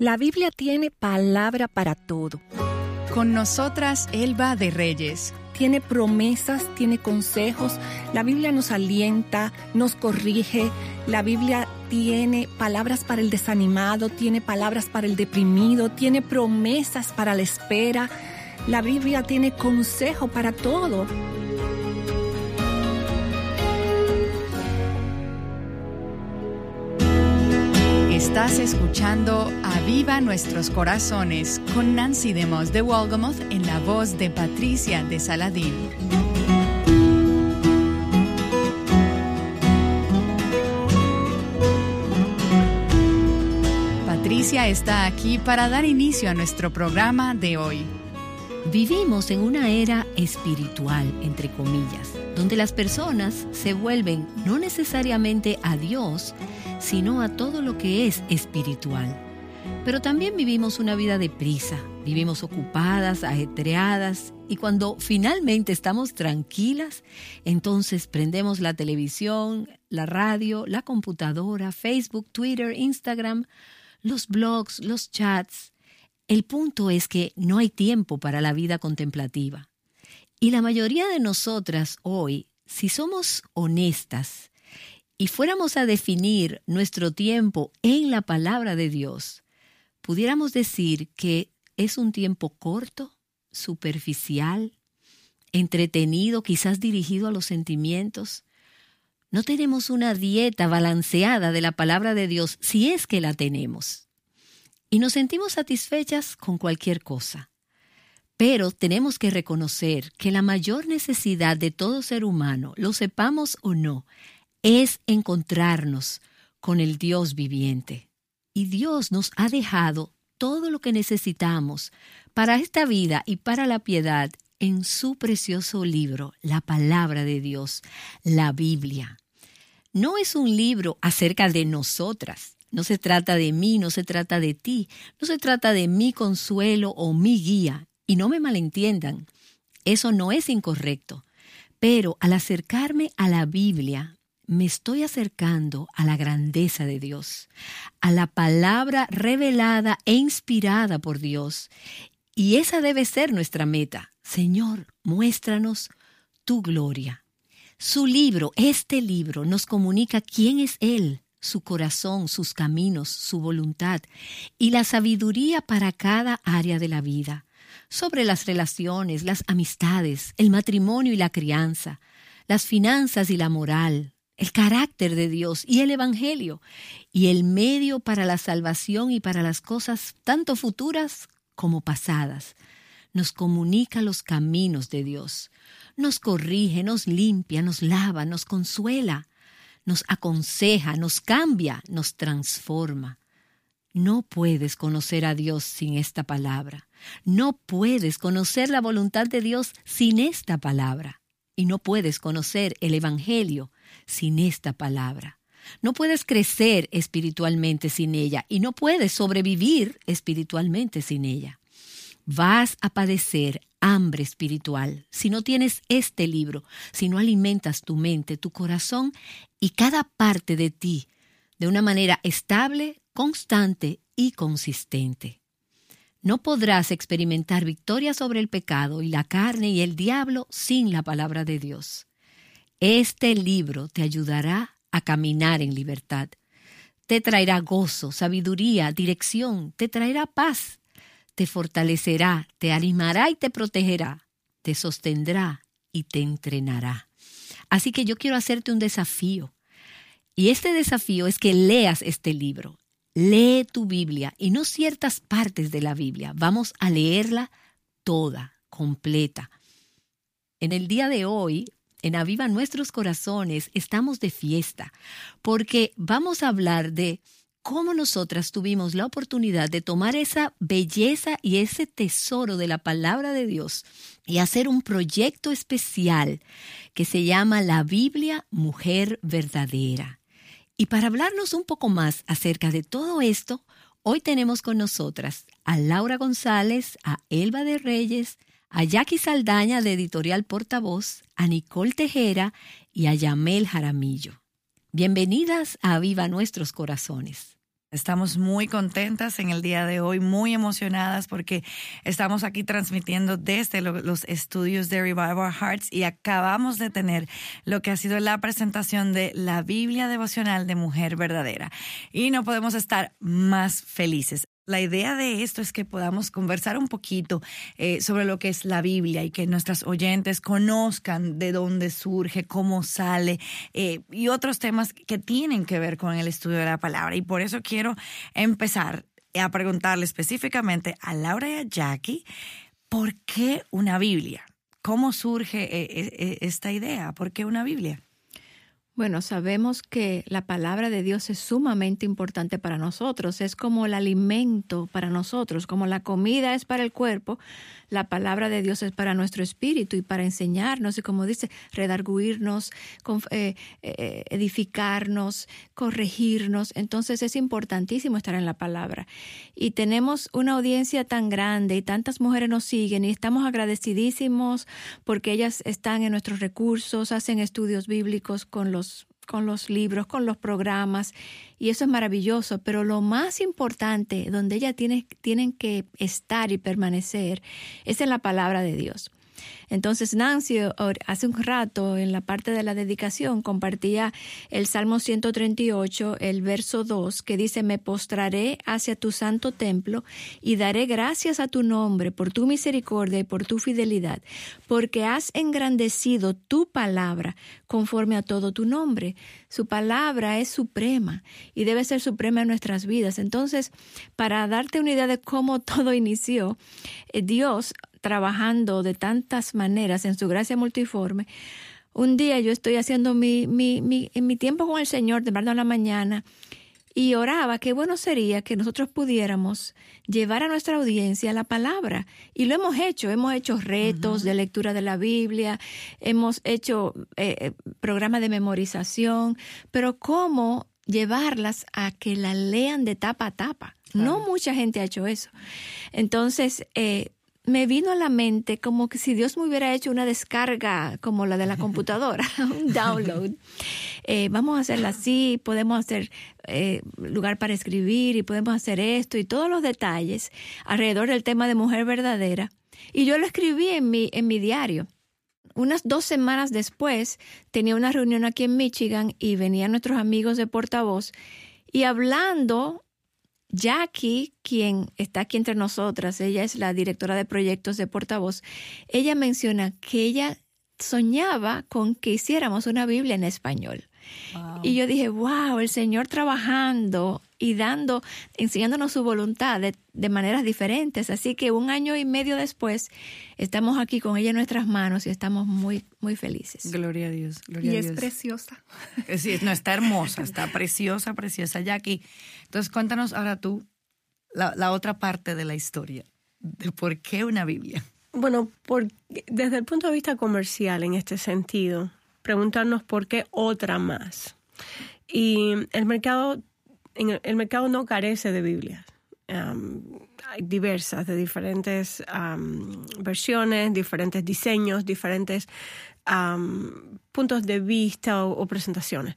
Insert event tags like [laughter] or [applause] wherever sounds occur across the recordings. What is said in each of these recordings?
La Biblia tiene palabra para todo. Con nosotras, Elba de Reyes. Tiene promesas, tiene consejos. La Biblia nos alienta, nos corrige. La Biblia tiene palabras para el desanimado, tiene palabras para el deprimido, tiene promesas para la espera. La Biblia tiene consejo para todo. Estás escuchando Aviva Nuestros Corazones con Nancy DeMoss de Walgamoth en la voz de Patricia de Saladín. Patricia está aquí para dar inicio a nuestro programa de hoy. Vivimos en una era espiritual, entre comillas, donde las personas se vuelven no necesariamente a Dios, sino a todo lo que es espiritual. Pero también vivimos una vida de prisa, vivimos ocupadas, ajetreadas, y cuando finalmente estamos tranquilas, entonces prendemos la televisión, la radio, la computadora, Facebook, Twitter, Instagram, los blogs, los chats. El punto es que no hay tiempo para la vida contemplativa. Y la mayoría de nosotras hoy, si somos honestas, y fuéramos a definir nuestro tiempo en la palabra de Dios, pudiéramos decir que es un tiempo corto, superficial, entretenido, quizás dirigido a los sentimientos. No tenemos una dieta balanceada de la palabra de Dios si es que la tenemos. Y nos sentimos satisfechas con cualquier cosa. Pero tenemos que reconocer que la mayor necesidad de todo ser humano, lo sepamos o no, es encontrarnos con el Dios viviente. Y Dios nos ha dejado todo lo que necesitamos para esta vida y para la piedad en su precioso libro, la palabra de Dios, la Biblia. No es un libro acerca de nosotras, no se trata de mí, no se trata de ti, no se trata de mi consuelo o mi guía. Y no me malentiendan, eso no es incorrecto. Pero al acercarme a la Biblia, me estoy acercando a la grandeza de Dios, a la palabra revelada e inspirada por Dios. Y esa debe ser nuestra meta. Señor, muéstranos tu gloria. Su libro, este libro, nos comunica quién es Él, su corazón, sus caminos, su voluntad y la sabiduría para cada área de la vida, sobre las relaciones, las amistades, el matrimonio y la crianza, las finanzas y la moral, el carácter de Dios y el Evangelio, y el medio para la salvación y para las cosas tanto futuras como pasadas. Nos comunica los caminos de Dios, nos corrige, nos limpia, nos lava, nos consuela, nos aconseja, nos cambia, nos transforma. No puedes conocer a Dios sin esta palabra. No puedes conocer la voluntad de Dios sin esta palabra. Y no puedes conocer el Evangelio sin esta palabra. No puedes crecer espiritualmente sin ella y no puedes sobrevivir espiritualmente sin ella. Vas a padecer hambre espiritual si no tienes este libro, si no alimentas tu mente, tu corazón y cada parte de ti de una manera estable, constante y consistente. No podrás experimentar victoria sobre el pecado y la carne y el diablo sin la palabra de Dios. Este libro te ayudará a caminar en libertad. Te traerá gozo, sabiduría, dirección, te traerá paz, te fortalecerá, te animará y te protegerá, te sostendrá y te entrenará. Así que yo quiero hacerte un desafío. Y este desafío es que leas este libro. Lee tu Biblia y no ciertas partes de la Biblia. Vamos a leerla toda, completa. En el día de hoy en Aviva Nuestros Corazones estamos de fiesta, porque vamos a hablar de cómo nosotras tuvimos la oportunidad de tomar esa belleza y ese tesoro de la palabra de Dios y hacer un proyecto especial que se llama La Biblia Mujer Verdadera. Y para hablarnos un poco más acerca de todo esto, hoy tenemos con nosotras a Laura González, a Elba de Reyes, a Jackie Saldaña de Editorial Portavoz, a Nicole Tejera y a Yamel Jaramillo. Bienvenidas a Viva Nuestros Corazones. Estamos muy contentas en el día de hoy, muy emocionadas porque estamos aquí transmitiendo desde los estudios de Revive Our Hearts y acabamos de tener lo que ha sido la presentación de la Biblia devocional de Mujer Verdadera. Y no podemos estar más felices. La idea de esto es que podamos conversar un poquito eh, sobre lo que es la Biblia y que nuestras oyentes conozcan de dónde surge, cómo sale eh, y otros temas que tienen que ver con el estudio de la palabra. Y por eso quiero empezar a preguntarle específicamente a Laura y a Jackie, ¿por qué una Biblia? ¿Cómo surge eh, esta idea? ¿Por qué una Biblia? Bueno, sabemos que la palabra de Dios es sumamente importante para nosotros, es como el alimento para nosotros, como la comida es para el cuerpo, la palabra de Dios es para nuestro espíritu y para enseñarnos y como dice, redarguirnos, eh, eh, edificarnos, corregirnos. Entonces es importantísimo estar en la palabra. Y tenemos una audiencia tan grande y tantas mujeres nos siguen y estamos agradecidísimos porque ellas están en nuestros recursos, hacen estudios bíblicos con los con los libros, con los programas, y eso es maravilloso, pero lo más importante, donde ellas tienen que estar y permanecer, es en la palabra de Dios. Entonces Nancy hace un rato en la parte de la dedicación compartía el Salmo 138, el verso 2, que dice, me postraré hacia tu santo templo y daré gracias a tu nombre por tu misericordia y por tu fidelidad, porque has engrandecido tu palabra conforme a todo tu nombre. Su palabra es suprema y debe ser suprema en nuestras vidas. Entonces, para darte una idea de cómo [laughs] todo inició, eh, Dios trabajando de tantas maneras en su gracia multiforme, un día yo estoy haciendo mi, mi, mi, en mi tiempo con el Señor, de a la mañana, y oraba qué bueno sería que nosotros pudiéramos llevar a nuestra audiencia la palabra. Y lo hemos hecho, hemos hecho retos de lectura de la Biblia, hemos hecho eh, eh, programas de memorización, pero ¿cómo llevarlas a que la lean de tapa a tapa? No mucha gente ha hecho eso. Entonces, eh, me vino a la mente como que si Dios me hubiera hecho una descarga como la de la computadora, [laughs] un download. Eh, vamos a hacerla así, podemos hacer eh, lugar para escribir y podemos hacer esto y todos los detalles alrededor del tema de mujer verdadera. Y yo lo escribí en mi, en mi diario. Unas dos semanas después tenía una reunión aquí en Michigan y venían nuestros amigos de portavoz y hablando Jackie, quien está aquí entre nosotras, ella es la directora de proyectos de portavoz, ella menciona que ella soñaba con que hiciéramos una Biblia en español. Y yo dije, wow, el Señor trabajando y dando, enseñándonos su voluntad de, maneras diferentes. Así que un año y medio después estamos aquí con ella en nuestras manos y estamos muy, muy felices. Gloria a Dios. y es preciosa. Sí, no, está hermosa, está preciosa, preciosa. Jackie, entonces cuéntanos ahora tú la, otra parte de la historia, de por qué una Biblia. Bueno, por, desde el punto de vista comercial en este sentido, preguntarnos por qué otra más. Y el mercado, el mercado no carece de Biblias. diversas, de diferentes versiones, diferentes diseños, diferentes puntos de vista o, presentaciones.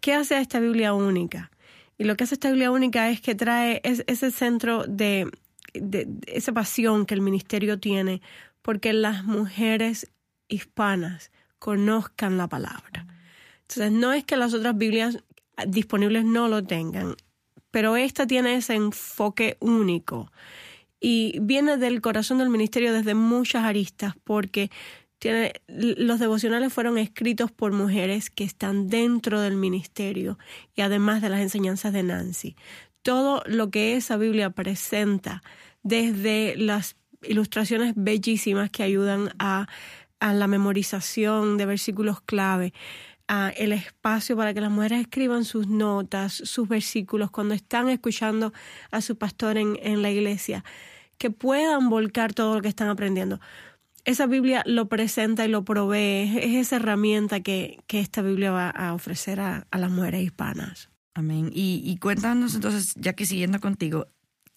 ¿Qué hace esta Biblia única? Y lo que hace esta Biblia única es que trae ese centro de, de, esa pasión que el ministerio tiene porque las mujeres hispanas conozcan la palabra. Entonces, no es que las otras Biblias disponibles no lo tengan, pero esta tiene ese enfoque único y viene del corazón del ministerio desde muchas aristas porque tiene, los devocionales fueron escritos por mujeres que están dentro del ministerio y además de las enseñanzas de Nancy. Todo lo que esa Biblia presenta, desde las ilustraciones bellísimas que ayudan a la memorización de versículos clave, a el espacio para que las mujeres escriban sus notas, sus versículos cuando están escuchando a su pastor en, en la iglesia, que puedan volcar todo lo que están aprendiendo. Esa Biblia lo presenta y lo provee, es esa herramienta que, que esta Biblia va a ofrecer a, a las mujeres hispanas. Amén. Y, y cuéntanos entonces, ya que siguiendo contigo,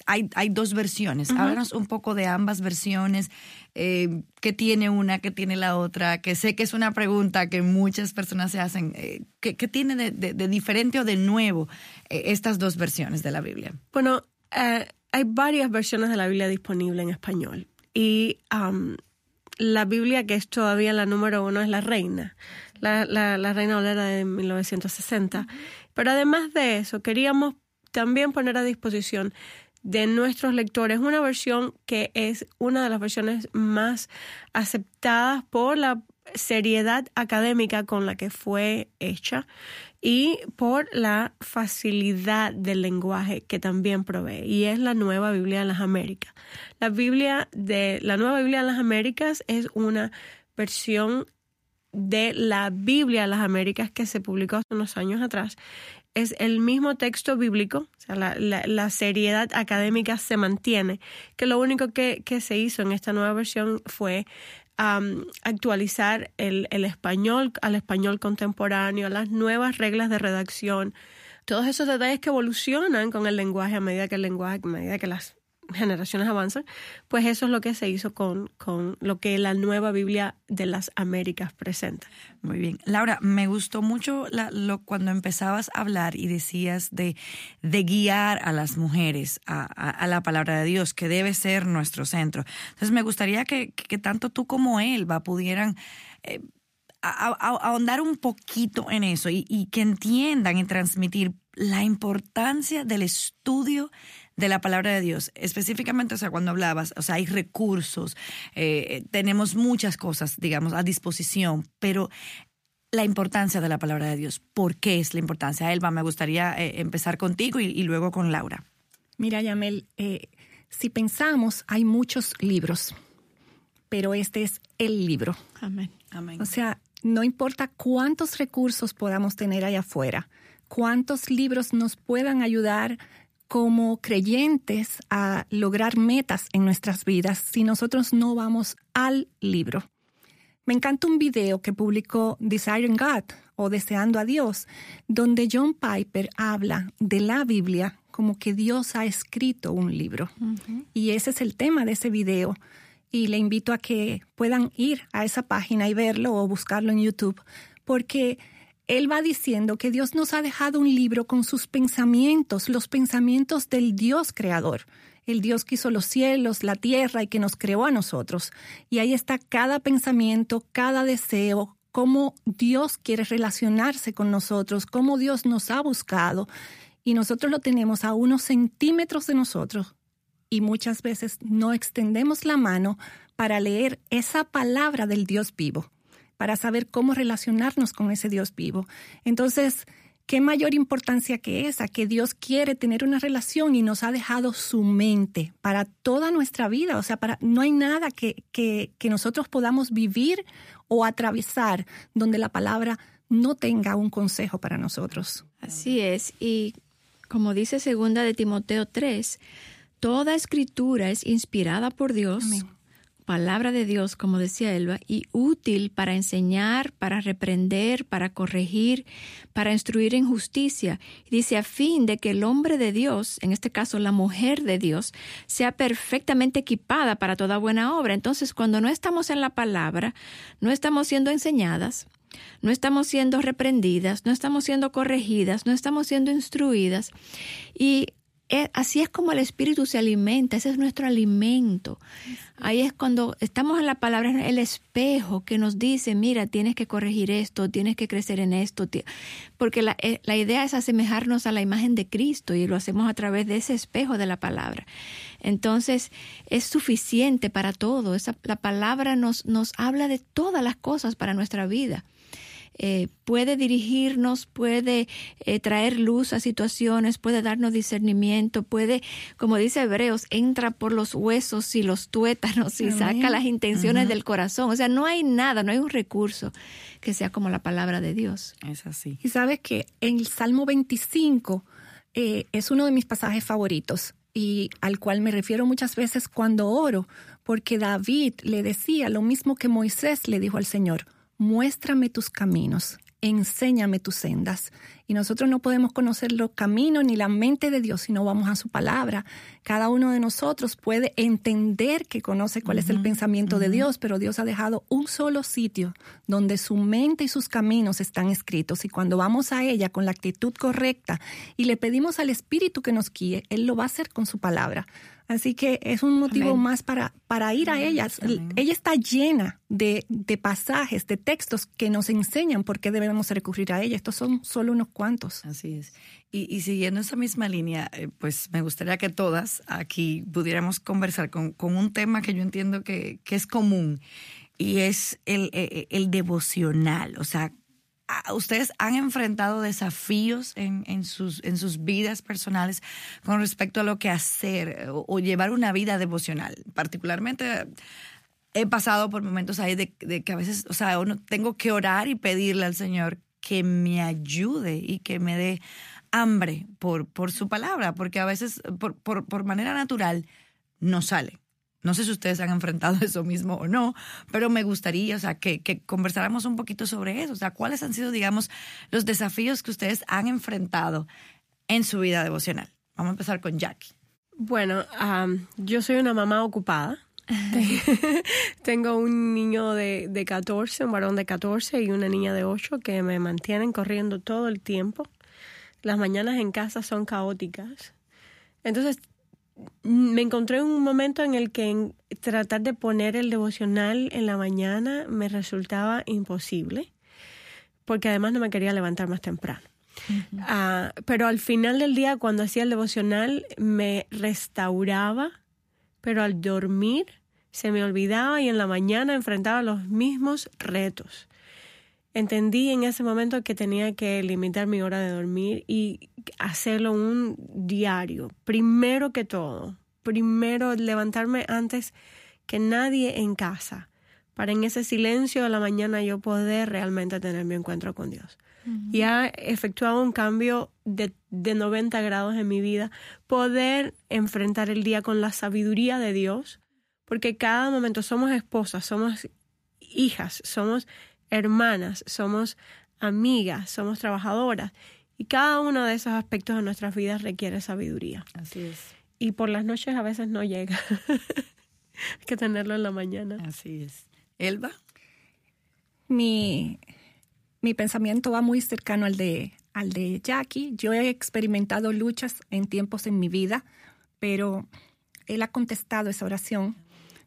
hay, hay dos versiones. Háblanos un poco de ambas versiones, eh, qué tiene una, qué tiene la otra, que sé que es una pregunta que muchas personas se hacen. Eh, ¿qué, tiene de, diferente o de nuevo eh, estas dos versiones de la Biblia? Bueno, hay varias versiones de la Biblia disponibles en español. Y la Biblia que es todavía la número uno es la Reina, la, la, Reina Olera de 1960. Pero además de eso, queríamos también poner a disposición de nuestros lectores una versión que es una de las versiones más aceptadas por la seriedad académica con la que fue hecha y por la facilidad del lenguaje que también provee y es la Nueva Biblia de las Américas. La Biblia de la Nueva Biblia de las Américas es una versión de la Biblia de las Américas que se publicó hace unos años atrás es el mismo texto bíblico, o sea, la, seriedad académica se mantiene, que lo único que, se hizo en esta nueva versión fue actualizar el, el, español al español contemporáneo, las nuevas reglas de redacción, todos esos detalles que evolucionan con el lenguaje a medida que el lenguaje, a medida que las generaciones avanzan, pues eso es lo que se hizo con, con lo que la nueva Biblia de las Américas presenta. Muy bien. Laura, me gustó mucho lo, cuando empezabas a hablar y decías de, de guiar a las mujeres a, la palabra de Dios, que debe ser nuestro centro. Entonces me gustaría que, tanto tú como él va, pudieran... Eh, ahondar un poquito en eso y, y que entiendan y transmitir la importancia del estudio de la palabra de Dios, específicamente, o sea, cuando hablabas, o sea, hay recursos, eh, tenemos muchas cosas, digamos, a disposición, pero la importancia de la palabra de Dios, ¿por qué es la importancia? Elba, me gustaría eh, empezar contigo y, luego con Laura. Mira, Yamel, eh, si pensamos, hay muchos libros, pero este es el libro. Amén. Amén. O sea, no importa cuántos recursos podamos tener allá afuera, cuántos libros nos puedan ayudar como creyentes a lograr metas en nuestras vidas si nosotros no vamos al libro. Me encanta un video que publicó Desiring God o Deseando a Dios, donde John Piper habla de la Biblia como que Dios ha escrito un libro. Y ese es el tema de ese video. Y le invito a que puedan ir a esa página y verlo o buscarlo en YouTube, porque él va diciendo que Dios nos ha dejado un libro con sus pensamientos, los pensamientos del Dios creador, el Dios que hizo los cielos, la tierra y que nos creó a nosotros. Y ahí está cada pensamiento, cada deseo, cómo Dios quiere relacionarse con nosotros, cómo Dios nos ha buscado. Y nosotros lo tenemos a unos centímetros de nosotros. Y muchas veces no extendemos la mano para leer esa palabra del Dios vivo para saber cómo relacionarnos con ese Dios vivo. Entonces, ¿qué mayor importancia que esa? Que Dios quiere tener una relación y nos ha dejado su mente para toda nuestra vida. O sea, para, no hay nada que, que, que nosotros podamos vivir o atravesar donde la palabra no tenga un consejo para nosotros. Así es. Y como dice segunda de Timoteo 3, toda escritura es inspirada por Dios palabra de Dios, como decía Elba, y útil para enseñar, para reprender, para corregir, para instruir en justicia. Dice a fin de que el hombre de Dios, en este caso la mujer de Dios, sea perfectamente equipada para toda buena obra. Entonces, cuando no estamos en la palabra, no estamos siendo enseñadas, no estamos siendo reprendidas, no estamos siendo corregidas, no estamos siendo instruidas. Y así es como el espíritu se alimenta, ese es nuestro alimento. Ahí es cuando estamos en la palabra, el espejo que nos dice, mira, tienes que corregir esto, tienes que crecer en esto, porque la, eh, la idea es asemejarnos a la imagen de Cristo y lo hacemos a través de ese espejo de la palabra. Entonces, es suficiente para todo, Esa, la palabra nos, nos habla de todas las cosas para nuestra vida. Eh, puede dirigirnos, puede eh, traer luz a situaciones, puede darnos discernimiento, puede, como dice Hebreos, entra por los huesos y los tuétanos y saca las intenciones del corazón. O sea, no hay nada, no hay un recurso que sea como la palabra de Dios. Es así. Y sabes que en el Salmo 25 eh, es uno de mis pasajes favoritos y al cual me refiero muchas veces cuando oro, porque David le decía lo mismo que Moisés le dijo al Señor muéstrame tus caminos, enséñame tus sendas. Y nosotros no podemos conocer los caminos ni la mente de Dios si no vamos a su palabra. Cada uno de nosotros puede entender que conoce cuál es el pensamiento de Dios, pero Dios ha dejado un solo sitio donde su mente y sus caminos están escritos. Y cuando vamos a ella con la actitud correcta y le pedimos al Espíritu que nos guíe, Él lo va a hacer con su palabra. Así que es un motivo más para, para ir a ella. Ella está llena de, pasajes, de textos que nos enseñan por qué debemos recurrir a ella. Estos son solo unos cuantos. Así es. Y, siguiendo esa misma línea, eh, pues me gustaría que todas aquí pudiéramos conversar con, un tema que yo entiendo que, es común y es el, el, el devocional. O sea, ustedes han enfrentado desafíos en, sus, en sus vidas personales con respecto a lo que hacer o, llevar una vida devocional. Particularmente he pasado por momentos ahí de, que a veces, o sea, uno, tengo que orar y pedirle al Señor que me ayude y que me dé hambre por, por su palabra, porque a veces por, por manera natural no sale. No sé si ustedes han enfrentado [laughs] eso mismo o no, pero me gustaría, o sea, que, conversáramos un poquito sobre eso. O sea, ¿cuáles han sido, digamos, los desafíos que ustedes han enfrentado en su vida devocional? Vamos a empezar con Jackie. Bueno, yo soy una mamá ocupada. [laughs] Tengo un niño de, de 14, un varón de 14 y una niña de 8 que me mantienen corriendo todo el tiempo. Las mañanas en casa son caóticas. Entonces me encontré en un momento en el que tratar de poner el devocional en la mañana me resultaba imposible, porque además no me quería levantar más temprano. Ah, pero al final del día, cuando hacía el devocional, me restauraba, pero al dormir se me olvidaba y en la mañana enfrentaba los mismos retos entendí en ese momento que tenía que limitar mi hora de dormir y hacerlo un diario. Primero que todo, primero levantarme antes que nadie en casa, para en ese silencio de la mañana yo poder realmente tener mi encuentro con Dios. Y ha efectuado un cambio de, de 90 grados en mi vida, poder enfrentar el día con la sabiduría de Dios, porque cada momento somos esposas, somos hijas, somos hermanas, somos amigas, somos trabajadoras. Y cada uno de esos aspectos de nuestras vidas requiere sabiduría. Así es. Y por las noches a veces no llega. [laughs] Hay que tenerlo en la mañana. Así es. Elba. Mi, mi pensamiento va muy cercano al de, al de Jackie. Yo he experimentado luchas en tiempos en mi vida, pero él ha contestado esa oración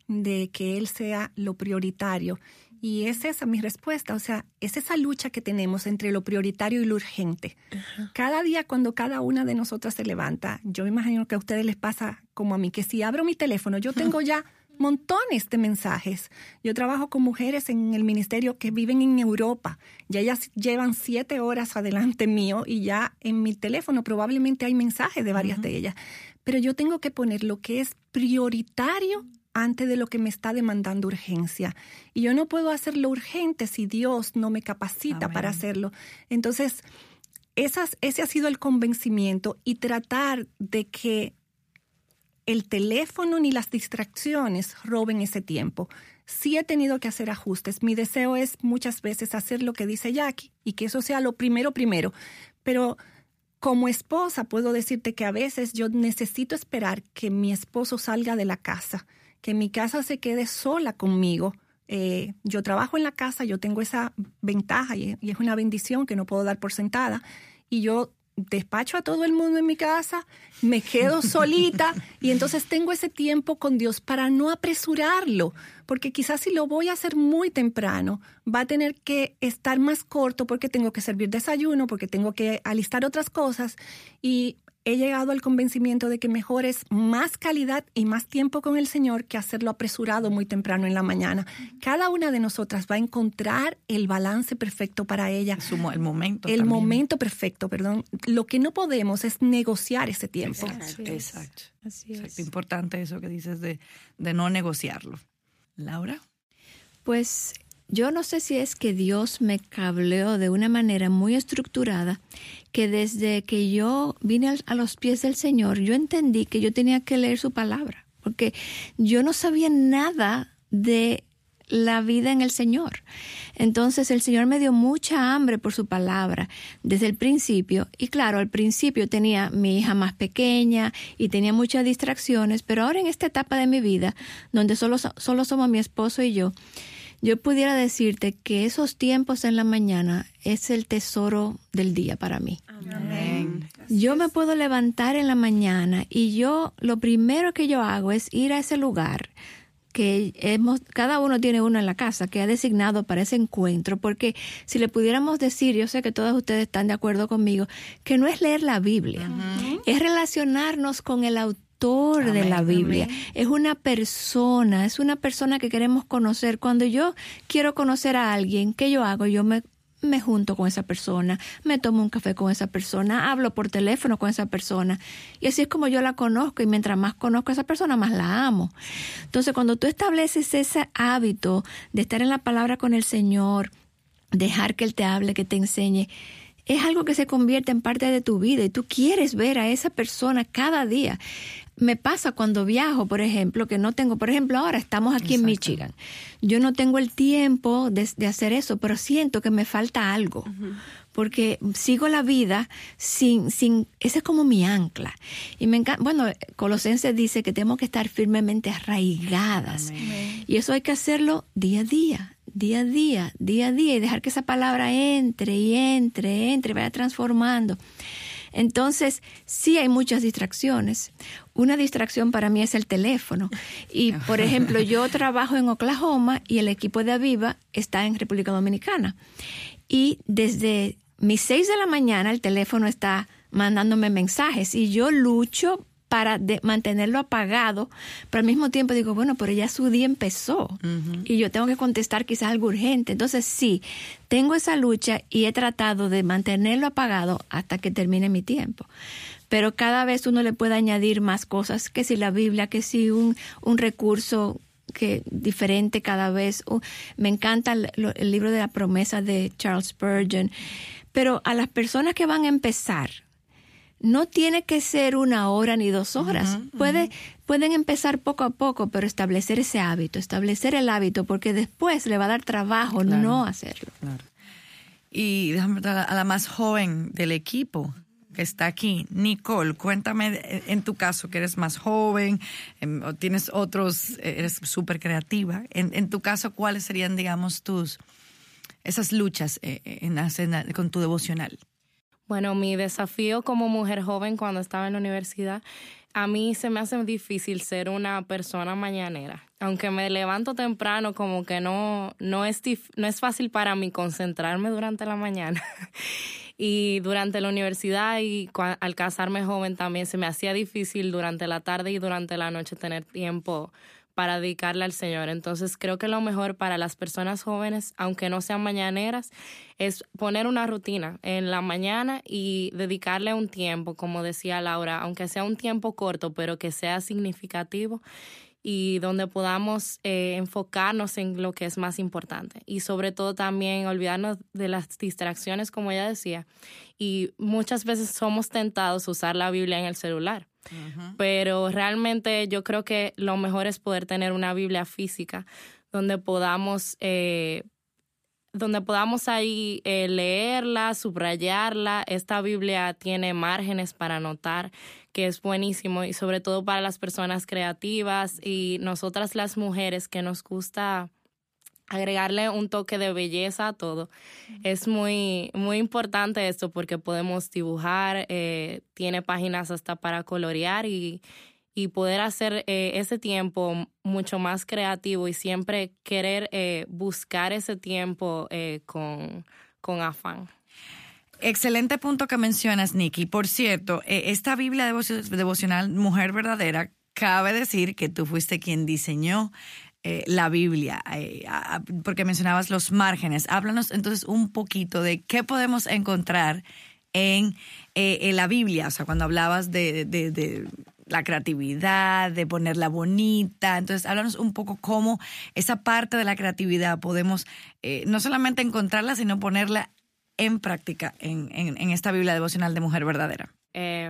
de que él sea lo prioritario y es esa mi respuesta, o sea, es esa lucha que tenemos entre lo prioritario y lo urgente. Cada día cuando cada una de nosotras se levanta, yo me imagino que a ustedes les pasa como a mí, que si abro mi teléfono, yo tengo ya montones de mensajes. Yo trabajo con mujeres en el ministerio que viven en Europa. Ya ellas llevan siete horas adelante [laughs] mío y ya en mi teléfono probablemente hay mensajes de varias de ellas. Pero yo tengo que poner lo que es prioritario antes de lo que me está demandando urgencia. Y yo no puedo hacerlo urgente si Dios no me capacita para hacerlo. Entonces, esas, ese ha sido el convencimiento y tratar de que el teléfono ni las distracciones roben ese tiempo. Sí he tenido que hacer ajustes. Mi deseo es muchas veces hacer lo que dice Jackie y que eso sea lo primero primero. Pero como esposa puedo decirte que a veces yo necesito esperar que mi esposo salga de la casa que mi casa se quede sola conmigo. Eh, yo trabajo en la casa, yo tengo esa ventaja y, es una bendición que no puedo dar por sentada. Y yo despacho a todo el mundo en mi casa, me quedo [laughs] solita y entonces tengo ese tiempo con Dios para no apresurarlo, porque quizás si lo voy a hacer muy temprano, va a tener que estar más corto porque tengo que servir desayuno, porque tengo que alistar otras cosas y he llegado al convencimiento de que mejor es más calidad y más tiempo con el Señor que hacerlo apresurado muy temprano en la mañana. Cada una de nosotras va a encontrar el balance perfecto para ella. el momento. El momento perfecto, perdón. Lo que no podemos es negociar ese tiempo. Exacto. Exacto. Así es. Importante eso que dices de, de no negociarlo. Laura. Pues yo no sé si es que Dios me cableó de una manera muy estructurada que desde que yo vine a los pies del Señor, yo entendí que yo tenía que leer su palabra, porque yo no sabía nada de la vida en el Señor. Entonces el Señor me dio mucha hambre por su palabra desde el principio. Y claro, al principio tenía mi hija más pequeña y tenía muchas distracciones, pero ahora en esta etapa de mi vida, donde solo, solo somos mi esposo y yo, yo pudiera decirte que esos tiempos en la mañana es el tesoro del día para mí. Amén. Yo me puedo levantar en la mañana y yo lo primero que yo hago es ir a ese lugar que hemos, cada uno tiene uno en la casa que ha designado para ese encuentro, porque si le pudiéramos decir, yo sé que todos ustedes están de acuerdo conmigo, que no es leer la Biblia, es relacionarnos con el autor de la Biblia, es una persona, es una persona que queremos conocer. Cuando yo quiero conocer a alguien, ¿qué yo hago? Yo me me junto con esa persona, me tomo un café con esa persona, hablo por teléfono con esa persona. Y así es como yo la conozco y mientras más conozco a esa persona, más la amo. Entonces, cuando tú estableces ese hábito de estar en la palabra con el Señor, dejar que Él te hable, que te enseñe, es algo que se convierte en parte de tu vida y tú quieres ver a esa persona cada día me pasa cuando viajo, por ejemplo, que no tengo, por ejemplo, ahora estamos aquí en Michigan. Yo no tengo el tiempo de, hacer eso, pero siento que me falta algo. Porque sigo la vida sin, sin, ese es como mi ancla. Y me encanta, bueno, Colosenses dice que tenemos que estar firmemente arraigadas. Y eso hay que hacerlo día a día, día a día, día a día, y dejar que esa palabra entre y entre, entre, vaya transformando. Entonces, sí hay muchas distracciones. Una distracción para mí es el teléfono. Y, por ejemplo, yo [laughs] trabajo en Oklahoma y el equipo de Aviva está en República Dominicana. Y desde mis seis de la mañana el teléfono está mandándome mensajes y yo lucho para mantenerlo apagado, pero al mismo tiempo digo, bueno, pero ya su día empezó y yo tengo que contestar quizás algo urgente. Entonces sí, tengo esa lucha y he tratado de mantenerlo apagado hasta que termine mi tiempo. Pero cada vez uno le puede añadir más cosas, que si la Biblia, que si un, un recurso que diferente cada vez. me encanta el, el libro de la promesa de Charles Spurgeon. Pero a las personas que van a empezar, no tiene que ser una hora ni dos horas. Puede, pueden empezar poco a poco, pero establecer ese hábito, establecer el hábito, porque después le va a dar trabajo no hacerlo. Y déjame a la más joven del equipo que está aquí, Nicole, cuéntame en tu caso que eres más joven, em, tienes otros, eres súper creativa. En, en, tu caso, ¿cuáles serían, digamos, tus esas luchas eh, en, en, con tu devocional? Bueno, mi desafío como mujer joven cuando estaba en la universidad, a mí se me hace difícil ser una persona mañanera. Aunque me levanto temprano, como que no, no, es, no es fácil para mí concentrarme durante la mañana. [laughs] y durante la universidad y al casarme joven también se me hacía difícil durante la tarde y durante la noche tener tiempo para dedicarle al Señor. Entonces creo que lo mejor para las personas jóvenes, aunque no sean mañaneras, es poner una rutina en la mañana y dedicarle un tiempo, como decía Laura, aunque sea un tiempo corto, pero que sea significativo y donde podamos eh, enfocarnos en lo que es más importante y sobre todo también olvidarnos de las distracciones, como ella decía. Y muchas veces somos tentados a usar la Biblia en el celular. Pero realmente yo creo que lo mejor es poder tener una Biblia física donde podamos, eh, donde podamos ahí eh, leerla, subrayarla. Esta Biblia tiene márgenes para anotar, que es buenísimo y sobre todo para las personas creativas y nosotras las mujeres que nos gusta agregarle un toque de belleza a todo. Es muy, muy importante esto porque podemos dibujar, eh, tiene páginas hasta para colorear y, y poder hacer eh, ese tiempo mucho más creativo y siempre querer eh, buscar ese tiempo con, con afán. Excelente punto que mencionas, Nikki. Por cierto, esta Biblia devocional Mujer Verdadera, cabe decir que tú fuiste quien diseñó eh, la Biblia, eh, porque mencionabas los márgenes. Háblanos entonces un poquito de qué podemos encontrar en, eh, la Biblia, o sea, cuando hablabas de, la creatividad, de ponerla bonita. Entonces, háblanos un poco cómo esa parte de la creatividad podemos no solamente encontrarla, sino ponerla en práctica en, en, esta Biblia devocional de Mujer Verdadera.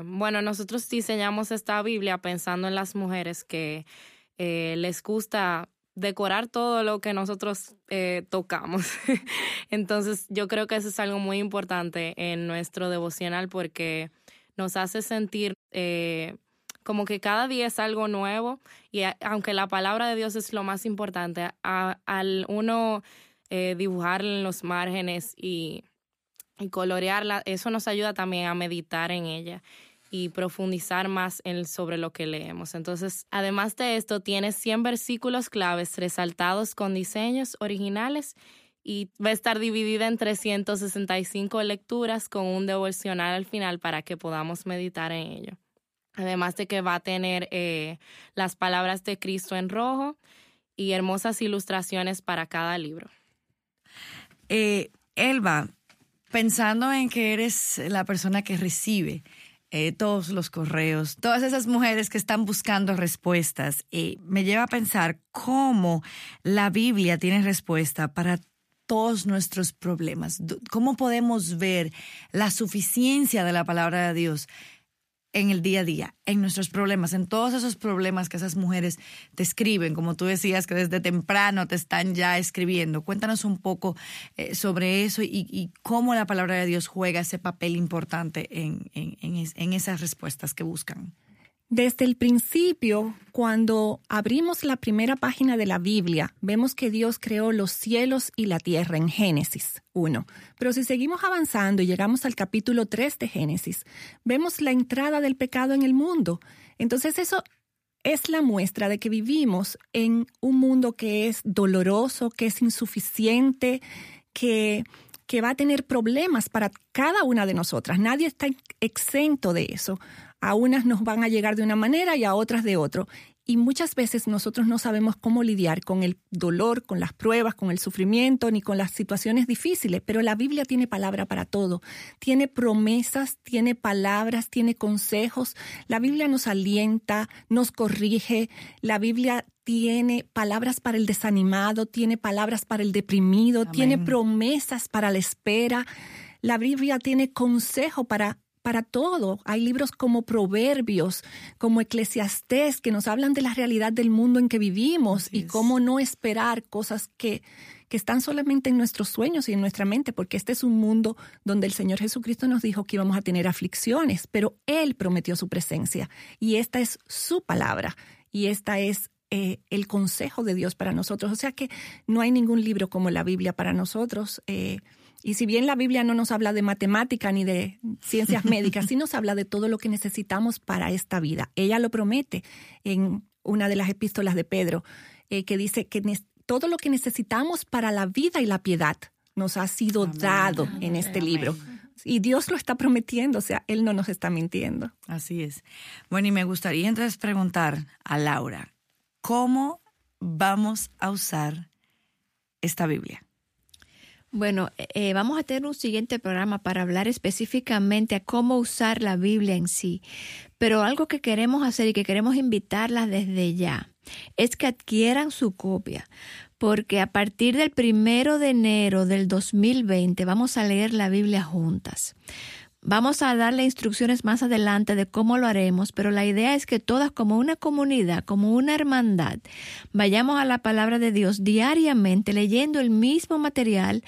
bueno, nosotros diseñamos esta Biblia pensando en las mujeres que les gusta decorar todo lo que nosotros eh, tocamos. [laughs] Entonces yo creo que eso es algo muy importante en nuestro devocional porque nos hace sentir eh, como que cada día es algo nuevo y aunque la palabra de Dios es lo más importante, al uno eh, dibujar en los márgenes y, y colorearla, eso nos ayuda también a meditar en ella y profundizar más en, sobre lo que leemos. Entonces, además de esto, tiene 100 versículos claves resaltados con diseños originales y va a estar dividida en 365 lecturas con un devocional al final para que podamos meditar en ello. Además de que va a tener eh, las palabras de Cristo en rojo y hermosas ilustraciones para cada libro. Eh, Elba, pensando en que eres la persona que recibe eh, todos los correos, todas esas mujeres que están buscando respuestas, eh, me lleva a pensar cómo la Biblia tiene respuesta para todos nuestros problemas. ¿Cómo podemos ver la suficiencia de la palabra de Dios en el día a día, en nuestros problemas, en todos esos problemas que esas mujeres te escriben, como tú decías, que desde temprano te están ya escribiendo. Cuéntanos un poco eh, sobre eso y, cómo la palabra de Dios juega ese papel importante en, en esas respuestas que buscan. Desde el principio, cuando abrimos la primera página de la Biblia, vemos que Dios creó los cielos y la tierra en Génesis 1. Pero si seguimos avanzando y llegamos al capítulo 3 de Génesis, vemos la entrada del pecado en el mundo. Entonces eso es la muestra de que vivimos en un mundo que es doloroso, que es insuficiente, que que va a tener problemas para cada una de nosotras. Nadie está exento de eso. A unas nos van a llegar de una manera y a otras de otro. Y muchas veces nosotros no sabemos cómo lidiar con el dolor, con las pruebas, con el sufrimiento, ni con las situaciones difíciles, pero la Biblia tiene palabra para todo. Tiene promesas, tiene palabras, tiene consejos. La Biblia nos alienta, nos corrige. La Biblia tiene palabras para el desanimado, tiene palabras para el deprimido, tiene promesas para la espera. La Biblia tiene consejo para para todo. Hay libros como Proverbios, como Eclesiastés, que nos hablan de la realidad del mundo en que vivimos y cómo no esperar cosas que, que están solamente en nuestros sueños y en nuestra mente, porque este es un mundo donde el Señor Jesucristo nos dijo que íbamos a tener aflicciones, pero Él prometió su presencia y esta es su palabra y esta es eh, el consejo de Dios para nosotros. O sea que no hay ningún libro como la Biblia para nosotros. Eh, y si bien la Biblia no nos habla de matemática ni de ciencias médicas, sí nos habla de todo lo que necesitamos para esta vida. Ella lo promete en una de las epístolas de Pedro, eh, que dice que todo lo que necesitamos para la vida y la piedad nos ha sido dado en este libro. Y Dios lo está prometiendo, o sea, Él no nos está mintiendo. Así es. Bueno, y me gustaría entonces preguntar a Laura, ¿cómo vamos a usar esta Biblia? Bueno, eh, vamos a tener un siguiente programa para hablar específicamente a cómo usar la Biblia en sí. Pero algo que queremos hacer y que queremos invitarlas desde ya es que adquieran su copia, porque a partir del primero de enero del 2020 vamos a leer la Biblia juntas. Vamos a darle instrucciones más adelante de cómo lo haremos, pero la idea es que todas como una comunidad, como una hermandad, vayamos a la palabra de Dios diariamente leyendo el mismo material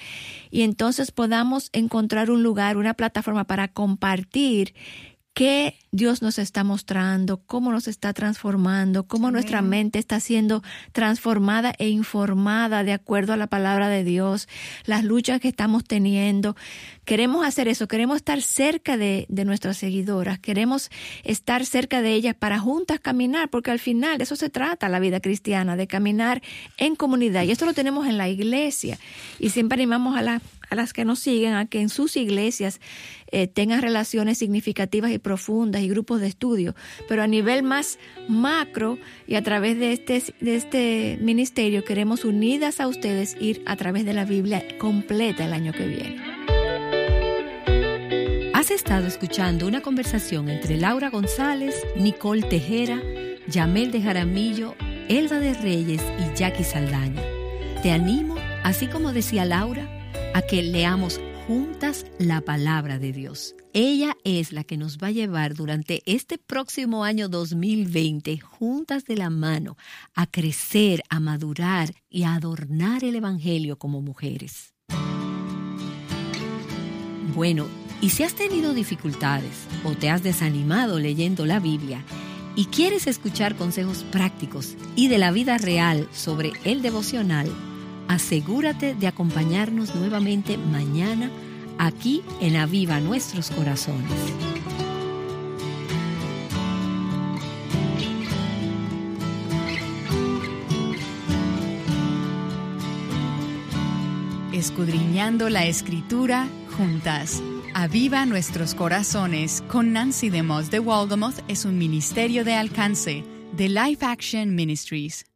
y entonces podamos encontrar un lugar, una plataforma para compartir qué Dios nos está mostrando, cómo nos está transformando, cómo nuestra mente está siendo transformada e informada de acuerdo a la palabra de Dios, las luchas que estamos teniendo. Queremos hacer eso, queremos estar cerca de, de nuestras seguidoras, queremos estar cerca de ellas para juntas caminar, porque al final de eso se trata la vida cristiana, de caminar en comunidad. Y esto lo tenemos en la iglesia. Y siempre animamos a, la, a las que nos siguen a que en sus iglesias eh, tengan relaciones significativas y profundas y grupos de estudio, pero a nivel más macro y a través de este, de este ministerio queremos unidas a ustedes ir a través de la Biblia completa el año que viene. Has estado escuchando una conversación entre Laura González, Nicole Tejera, Yamel de Jaramillo, Elba de Reyes y Jackie Saldaña. Te animo, así como decía Laura, a que leamos juntas la palabra de Dios. Ella es la que nos va a llevar durante este próximo año 2020 juntas de la mano a crecer, a madurar y a adornar el Evangelio como mujeres. Bueno, y si has tenido dificultades o te has desanimado leyendo la Biblia y quieres escuchar consejos prácticos y de la vida real sobre el devocional, asegúrate de acompañarnos nuevamente mañana aquí en Aviva Nuestros Corazones. Escudriñando la escritura juntas. Aviva Nuestros Corazones con Nancy DeMoss de Walgamoth es un ministerio de alcance de Life Action Ministries.